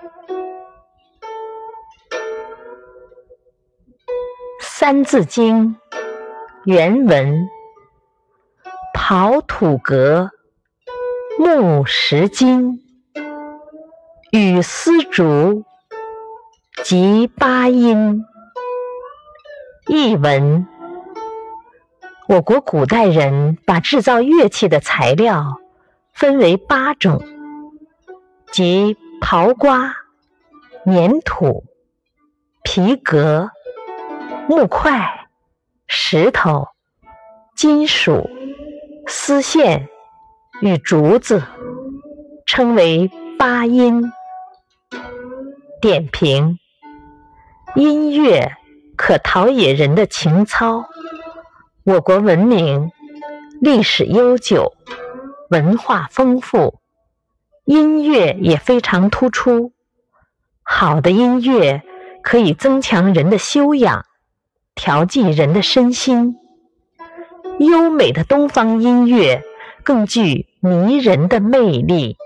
《三字经》原文：刨土革，木石金，与丝竹，及八音。译文：我国古代人把制造乐器的材料分为八种，即刨瓜、粘土、皮革。木块、石头、金属、丝线与竹子，称为八音。点评：音乐可陶冶人的情操。我国文明历史悠久，文化丰富，音乐也非常突出。好的音乐可以增强人的修养。调剂人的身心，优美的东方音乐更具迷人的魅力。